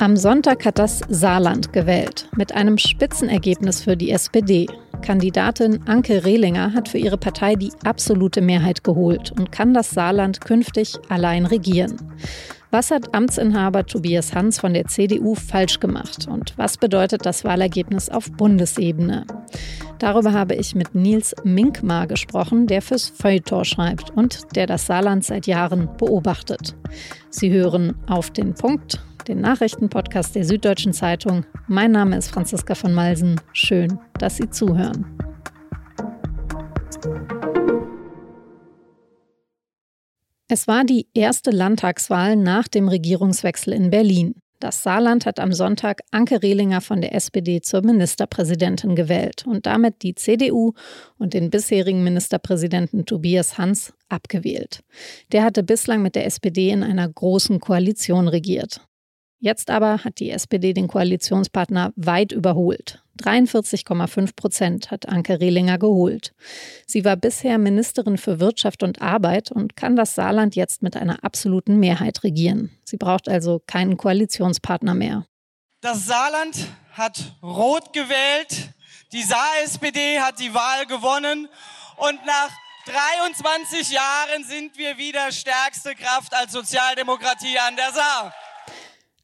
Am Sonntag hat das Saarland gewählt, mit einem Spitzenergebnis für die SPD. Kandidatin Anke Rehlinger hat für ihre Partei die absolute Mehrheit geholt und kann das Saarland künftig allein regieren. Was hat Amtsinhaber Tobias Hans von der CDU falsch gemacht und was bedeutet das Wahlergebnis auf Bundesebene? Darüber habe ich mit Nils Minkmar gesprochen, der fürs Feuilleton schreibt und der das Saarland seit Jahren beobachtet. Sie hören auf den Punkt den Nachrichtenpodcast der Süddeutschen Zeitung. Mein Name ist Franziska von Malsen. Schön, dass Sie zuhören. Es war die erste Landtagswahl nach dem Regierungswechsel in Berlin. Das Saarland hat am Sonntag Anke Rehlinger von der SPD zur Ministerpräsidentin gewählt und damit die CDU und den bisherigen Ministerpräsidenten Tobias Hans abgewählt. Der hatte bislang mit der SPD in einer großen Koalition regiert. Jetzt aber hat die SPD den Koalitionspartner weit überholt. 43,5 Prozent hat Anke Rehlinger geholt. Sie war bisher Ministerin für Wirtschaft und Arbeit und kann das Saarland jetzt mit einer absoluten Mehrheit regieren. Sie braucht also keinen Koalitionspartner mehr. Das Saarland hat rot gewählt. Die Saar-SPD hat die Wahl gewonnen. Und nach 23 Jahren sind wir wieder stärkste Kraft als Sozialdemokratie an der Saar.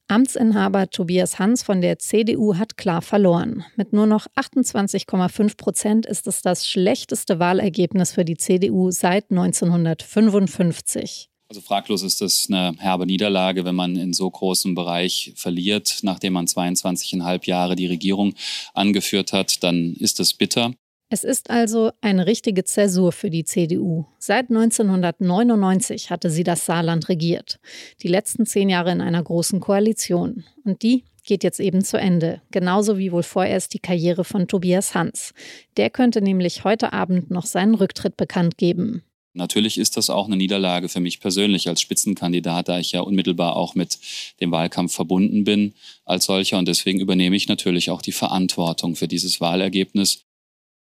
Amtsinhaber Tobias Hans von der CDU hat klar verloren. Mit nur noch 28,5 Prozent ist es das schlechteste Wahlergebnis für die CDU seit 1955. Also fraglos ist es eine herbe Niederlage, wenn man in so großem Bereich verliert, nachdem man 22,5 Jahre die Regierung angeführt hat, dann ist es bitter. Es ist also eine richtige Zäsur für die CDU. Seit 1999 hatte sie das Saarland regiert. Die letzten zehn Jahre in einer großen Koalition. Und die geht jetzt eben zu Ende. Genauso wie wohl vorerst die Karriere von Tobias Hans. Der könnte nämlich heute Abend noch seinen Rücktritt bekannt geben. Natürlich ist das auch eine Niederlage für mich persönlich als Spitzenkandidat, da ich ja unmittelbar auch mit dem Wahlkampf verbunden bin als solcher. Und deswegen übernehme ich natürlich auch die Verantwortung für dieses Wahlergebnis.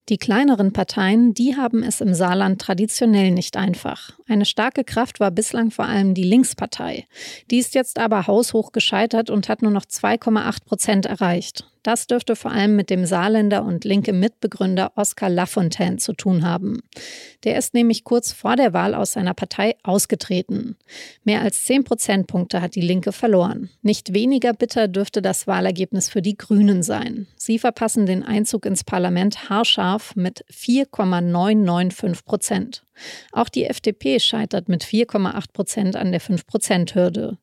Die kleineren Parteien, die haben es im Saarland traditionell nicht einfach. Eine starke Kraft war bislang vor allem die Linkspartei. Die ist jetzt aber haushoch gescheitert und hat nur noch 2,8 Prozent erreicht. Das dürfte vor allem mit dem Saarländer und linke Mitbegründer Oskar Lafontaine zu tun haben. Der ist nämlich kurz vor der Wahl aus seiner Partei ausgetreten. Mehr als 10 Prozentpunkte hat die Linke verloren. Nicht weniger bitter dürfte das Wahlergebnis für die Grünen sein. Sie verpassen den Einzug ins Parlament haarscharf mit 4,995 Prozent. Auch die FDP scheitert mit 4,8 Prozent an der 5-Prozent-Hürde.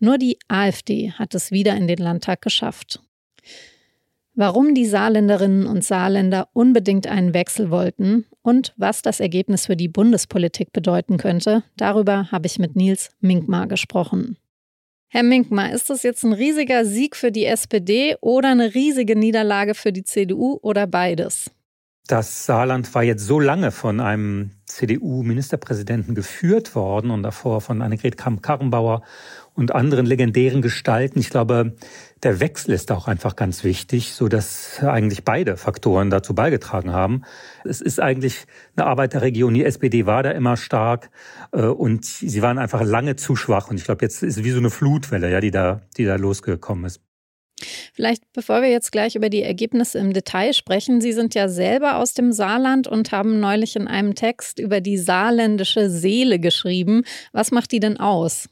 Nur die AfD hat es wieder in den Landtag geschafft. Warum die Saarländerinnen und Saarländer unbedingt einen Wechsel wollten und was das Ergebnis für die Bundespolitik bedeuten könnte, darüber habe ich mit Nils Minkmar gesprochen. Herr Minkmar, ist das jetzt ein riesiger Sieg für die SPD oder eine riesige Niederlage für die CDU oder beides? Das Saarland war jetzt so lange von einem CDU-Ministerpräsidenten geführt worden und davor von Annegret Kramp-Karrenbauer und anderen legendären Gestalten. Ich glaube, der Wechsel ist auch einfach ganz wichtig, so dass eigentlich beide Faktoren dazu beigetragen haben. Es ist eigentlich eine Arbeiterregion. Die SPD war da immer stark äh, und sie waren einfach lange zu schwach. Und ich glaube, jetzt ist wie so eine Flutwelle, ja, die da, die da losgekommen ist. Vielleicht, bevor wir jetzt gleich über die Ergebnisse im Detail sprechen, Sie sind ja selber aus dem Saarland und haben neulich in einem Text über die saarländische Seele geschrieben. Was macht die denn aus?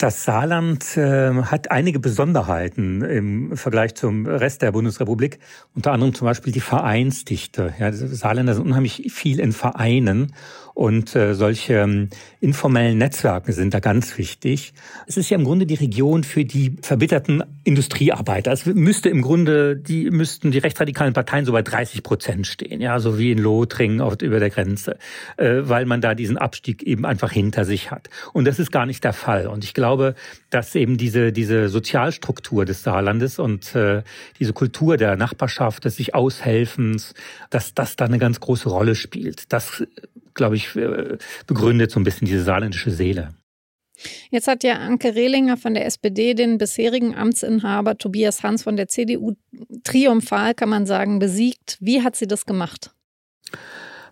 Das Saarland äh, hat einige Besonderheiten im Vergleich zum Rest der Bundesrepublik. Unter anderem zum Beispiel die Vereinsdichte. Ja, Saarländer sind unheimlich viel in Vereinen und äh, solche ähm, informellen Netzwerke sind da ganz wichtig. Es ist ja im Grunde die Region für die verbitterten Industriearbeiter. Es müsste im Grunde, die müssten die rechtsradikalen Parteien so bei 30 Prozent stehen, ja, so wie in Lothringen oft über der Grenze, äh, weil man da diesen Abstieg eben einfach hinter sich hat. Und das ist gar nicht der Fall. Und ich glaube, dass eben diese diese Sozialstruktur des Saarlandes und äh, diese Kultur der Nachbarschaft, des sich Aushelfens, dass das da eine ganz große Rolle spielt. Das glaube ich, äh, begründet so ein bisschen diese saarländische Seele. Jetzt hat ja Anke Rehlinger von der SPD den bisherigen Amtsinhaber Tobias Hans von der CDU triumphal, kann man sagen, besiegt. Wie hat sie das gemacht?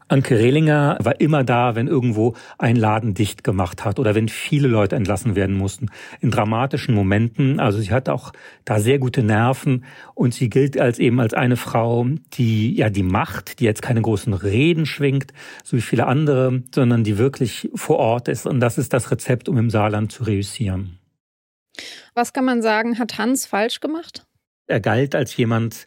Anke Rehlinger war immer da, wenn irgendwo ein Laden dicht gemacht hat oder wenn viele Leute entlassen werden mussten. In dramatischen Momenten. Also sie hat auch da sehr gute Nerven und sie gilt als eben als eine Frau, die ja die Macht, die jetzt keine großen Reden schwingt, so wie viele andere, sondern die wirklich vor Ort ist. Und das ist das Rezept, um im Saarland zu reüssieren. Was kann man sagen, hat Hans falsch gemacht? Er galt als jemand,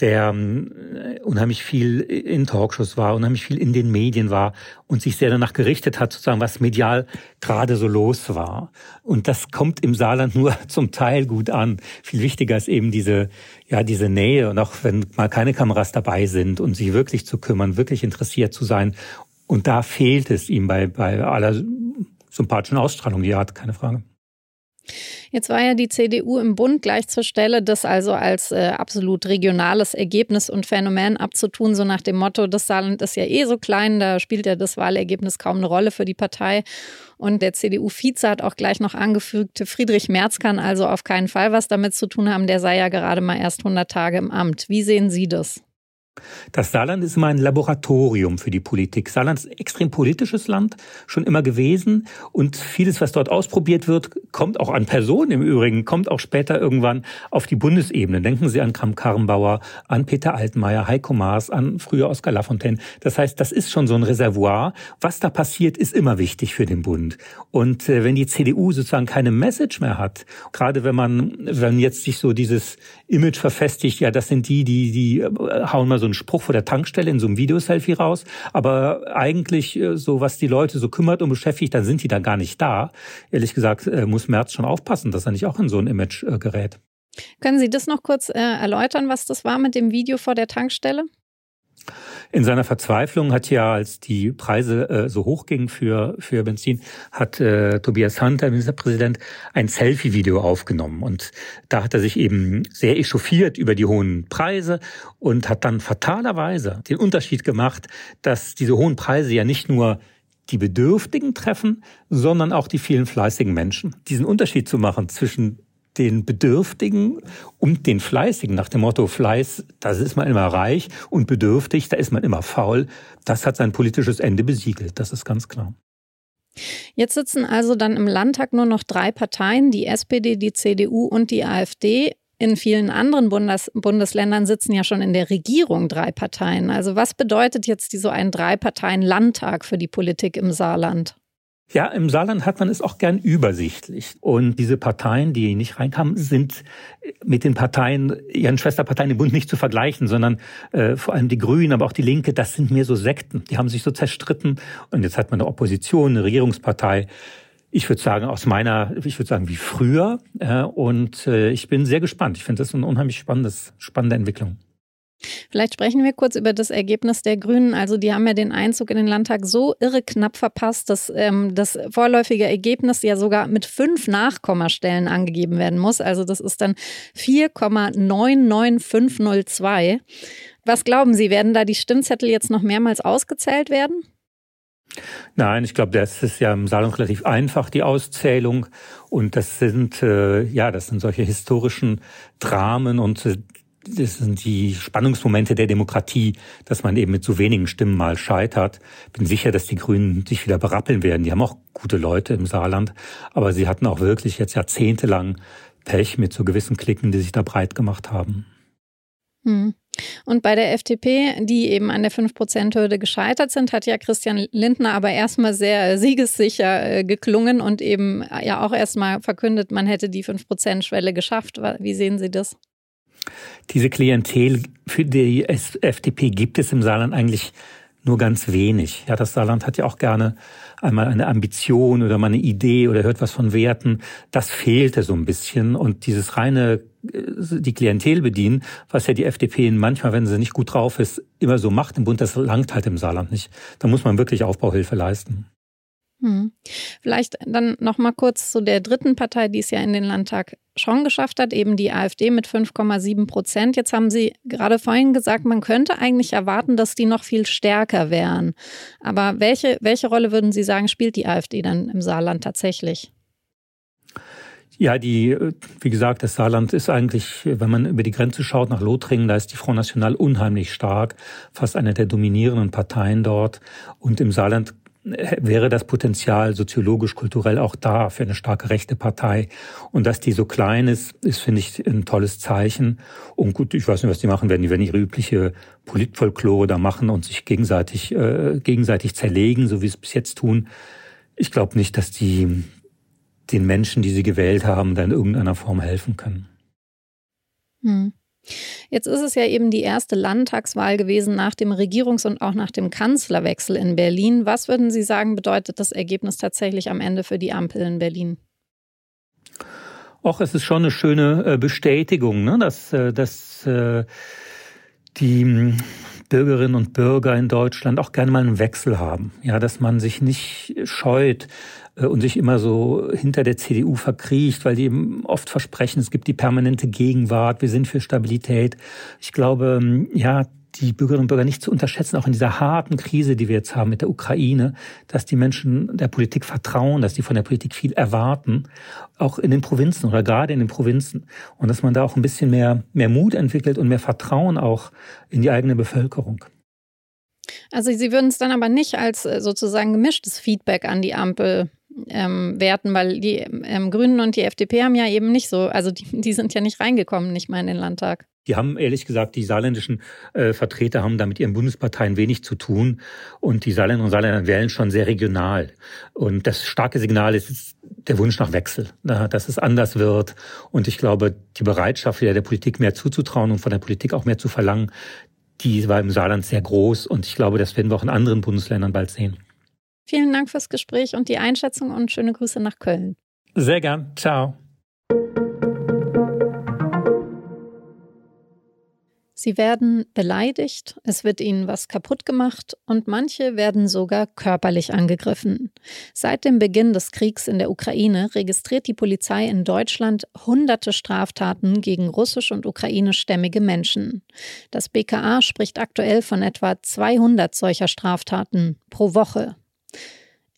der äh, unheimlich viel in Talkshows war, unheimlich viel in den Medien war und sich sehr danach gerichtet hat, sozusagen, was medial gerade so los war. Und das kommt im Saarland nur zum Teil gut an. Viel wichtiger ist eben diese, ja, diese Nähe und auch wenn mal keine Kameras dabei sind und sich wirklich zu kümmern, wirklich interessiert zu sein. Und da fehlt es ihm bei, bei aller sympathischen Ausstrahlung, die er hat, keine Frage. Jetzt war ja die CDU im Bund gleich zur Stelle, das also als äh, absolut regionales Ergebnis und Phänomen abzutun, so nach dem Motto, das Saarland ist ja eh so klein, da spielt ja das Wahlergebnis kaum eine Rolle für die Partei. Und der CDU-Vize hat auch gleich noch angefügt, Friedrich Merz kann also auf keinen Fall was damit zu tun haben, der sei ja gerade mal erst 100 Tage im Amt. Wie sehen Sie das? Das Saarland ist immer ein Laboratorium für die Politik. Saarland ist ein extrem politisches Land, schon immer gewesen. Und vieles, was dort ausprobiert wird, kommt auch an Personen im Übrigen, kommt auch später irgendwann auf die Bundesebene. Denken Sie an Kram-Karrenbauer, an Peter Altmaier, Heiko Maas, an früher Oskar Lafontaine. Das heißt, das ist schon so ein Reservoir. Was da passiert, ist immer wichtig für den Bund. Und äh, wenn die CDU sozusagen keine Message mehr hat, gerade wenn man, wenn jetzt sich so dieses Image verfestigt, ja, das sind die, die, die äh, hauen mal so einen Spruch vor der Tankstelle in so einem Videoselfie raus. Aber eigentlich, äh, so was die Leute so kümmert und beschäftigt, dann sind die da gar nicht da. Ehrlich gesagt, äh, muss Merz schon aufpassen, dass er nicht auch in so ein Image äh, gerät. Können Sie das noch kurz äh, erläutern, was das war mit dem Video vor der Tankstelle? In seiner Verzweiflung hat ja, als die Preise äh, so hoch gingen für, für Benzin, hat äh, Tobias Hunter, Ministerpräsident, ein Selfie-Video aufgenommen. Und da hat er sich eben sehr echauffiert über die hohen Preise und hat dann fatalerweise den Unterschied gemacht, dass diese hohen Preise ja nicht nur die Bedürftigen treffen, sondern auch die vielen fleißigen Menschen. Diesen Unterschied zu machen zwischen den Bedürftigen und den Fleißigen nach dem Motto Fleiß, da ist man immer reich und bedürftig, da ist man immer faul. Das hat sein politisches Ende besiegelt, das ist ganz klar. Jetzt sitzen also dann im Landtag nur noch drei Parteien, die SPD, die CDU und die AfD. In vielen anderen Bundes Bundesländern sitzen ja schon in der Regierung drei Parteien. Also was bedeutet jetzt so ein Drei-Parteien-Landtag für die Politik im Saarland? Ja, im Saarland hat man es auch gern übersichtlich. Und diese Parteien, die nicht reinkamen, sind mit den Parteien, ihren Schwesterparteien im Bund nicht zu vergleichen, sondern äh, vor allem die Grünen, aber auch die Linke, das sind mehr so Sekten. Die haben sich so zerstritten. Und jetzt hat man eine Opposition, eine Regierungspartei. Ich würde sagen, aus meiner, ich würde sagen, wie früher. Äh, und äh, ich bin sehr gespannt. Ich finde das eine unheimlich spannendes, spannende Entwicklung. Vielleicht sprechen wir kurz über das Ergebnis der Grünen. Also die haben ja den Einzug in den Landtag so irre knapp verpasst, dass ähm, das vorläufige Ergebnis ja sogar mit fünf Nachkommastellen angegeben werden muss. Also das ist dann 4,99502. Was glauben Sie, werden da die Stimmzettel jetzt noch mehrmals ausgezählt werden? Nein, ich glaube, das ist ja im Saarland relativ einfach, die Auszählung. Und das sind, äh, ja, das sind solche historischen Dramen und äh, das sind die Spannungsmomente der Demokratie, dass man eben mit so wenigen Stimmen mal scheitert. Bin sicher, dass die Grünen sich wieder berappeln werden. Die haben auch gute Leute im Saarland, aber sie hatten auch wirklich jetzt jahrzehntelang Pech mit so gewissen Klicken, die sich da breit gemacht haben. Hm. Und bei der FDP, die eben an der 5-Prozent-Hürde gescheitert sind, hat ja Christian Lindner aber erstmal sehr siegessicher äh, geklungen und eben ja auch erstmal verkündet, man hätte die 5-Prozent-Schwelle geschafft. Wie sehen Sie das? Diese Klientel für die FDP gibt es im Saarland eigentlich nur ganz wenig. Ja, das Saarland hat ja auch gerne einmal eine Ambition oder mal eine Idee oder hört was von Werten. Das fehlte so ein bisschen. Und dieses reine, äh, die Klientel bedienen, was ja die FDP manchmal, wenn sie nicht gut drauf ist, immer so macht im Bund, das langt halt im Saarland nicht. Da muss man wirklich Aufbauhilfe leisten. Hm. Vielleicht dann noch mal kurz zu der dritten Partei, die es ja in den Landtag schon geschafft hat, eben die AfD mit 5,7 Prozent. Jetzt haben Sie gerade vorhin gesagt, man könnte eigentlich erwarten, dass die noch viel stärker wären. Aber welche, welche Rolle würden Sie sagen, spielt die AfD dann im Saarland tatsächlich? Ja, die, wie gesagt, das Saarland ist eigentlich, wenn man über die Grenze schaut nach Lothringen, da ist die Front National unheimlich stark, fast eine der dominierenden Parteien dort. Und im Saarland wäre das Potenzial soziologisch, kulturell auch da für eine starke rechte Partei. Und dass die so klein ist, ist, finde ich, ein tolles Zeichen. Und gut, ich weiß nicht, was die machen werden. Die werden ihre übliche Politfolklore da machen und sich gegenseitig, äh, gegenseitig zerlegen, so wie sie es bis jetzt tun. Ich glaube nicht, dass die den Menschen, die sie gewählt haben, da in irgendeiner Form helfen können. Hm. Jetzt ist es ja eben die erste Landtagswahl gewesen nach dem Regierungs- und auch nach dem Kanzlerwechsel in Berlin. Was würden Sie sagen, bedeutet das Ergebnis tatsächlich am Ende für die Ampel in Berlin? Auch es ist schon eine schöne äh, Bestätigung, ne? dass, äh, dass äh, die Bürgerinnen und Bürger in Deutschland auch gerne mal einen Wechsel haben. Ja, dass man sich nicht scheut, äh, und sich immer so hinter der CDU verkriecht, weil die eben oft versprechen, es gibt die permanente Gegenwart, wir sind für Stabilität. Ich glaube, ja, die Bürgerinnen und Bürger nicht zu unterschätzen, auch in dieser harten Krise, die wir jetzt haben mit der Ukraine, dass die Menschen der Politik vertrauen, dass die von der Politik viel erwarten, auch in den Provinzen oder gerade in den Provinzen. Und dass man da auch ein bisschen mehr, mehr Mut entwickelt und mehr Vertrauen auch in die eigene Bevölkerung. Also Sie würden es dann aber nicht als äh, sozusagen gemischtes Feedback an die Ampel ähm, werten, weil die ähm, Grünen und die FDP haben ja eben nicht so, also die, die sind ja nicht reingekommen, nicht mal in den Landtag. Die haben ehrlich gesagt, die saarländischen äh, Vertreter haben da mit ihren Bundesparteien wenig zu tun. Und die Saarländer und Saarländer wählen schon sehr regional. Und das starke Signal ist der Wunsch nach Wechsel, dass es anders wird. Und ich glaube, die Bereitschaft, wieder der Politik mehr zuzutrauen und von der Politik auch mehr zu verlangen, die war im Saarland sehr groß. Und ich glaube, das werden wir auch in anderen Bundesländern bald sehen. Vielen Dank fürs Gespräch und die Einschätzung und schöne Grüße nach Köln. Sehr gern. Ciao. Sie werden beleidigt, es wird ihnen was kaputt gemacht und manche werden sogar körperlich angegriffen. Seit dem Beginn des Kriegs in der Ukraine registriert die Polizei in Deutschland hunderte Straftaten gegen russisch- und ukrainischstämmige Menschen. Das BKA spricht aktuell von etwa 200 solcher Straftaten pro Woche.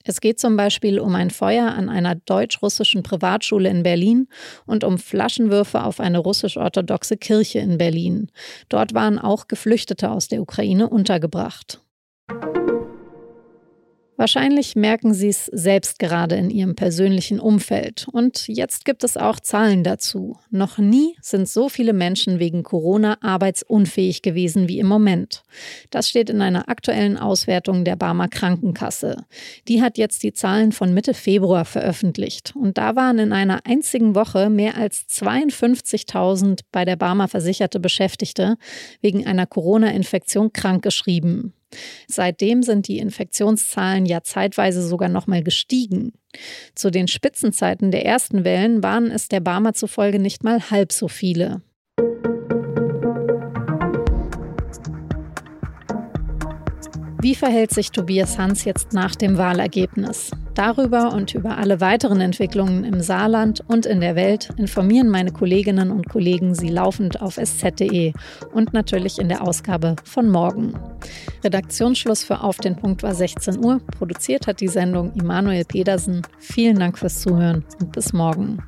Es geht zum Beispiel um ein Feuer an einer deutsch-russischen Privatschule in Berlin und um Flaschenwürfe auf eine russisch-orthodoxe Kirche in Berlin. Dort waren auch Geflüchtete aus der Ukraine untergebracht. Wahrscheinlich merken Sie es selbst gerade in Ihrem persönlichen Umfeld. Und jetzt gibt es auch Zahlen dazu. Noch nie sind so viele Menschen wegen Corona arbeitsunfähig gewesen wie im Moment. Das steht in einer aktuellen Auswertung der Barmer Krankenkasse. Die hat jetzt die Zahlen von Mitte Februar veröffentlicht. Und da waren in einer einzigen Woche mehr als 52.000 bei der Barmer versicherte Beschäftigte wegen einer Corona-Infektion krankgeschrieben. Seitdem sind die Infektionszahlen ja zeitweise sogar noch mal gestiegen. Zu den Spitzenzeiten der ersten Wellen waren es der Barmer zufolge nicht mal halb so viele. Wie verhält sich Tobias Hans jetzt nach dem Wahlergebnis? Darüber und über alle weiteren Entwicklungen im Saarland und in der Welt informieren meine Kolleginnen und Kollegen Sie laufend auf sz.de und natürlich in der Ausgabe von morgen. Redaktionsschluss für Auf den Punkt war 16 Uhr. Produziert hat die Sendung Immanuel Pedersen. Vielen Dank fürs Zuhören und bis morgen.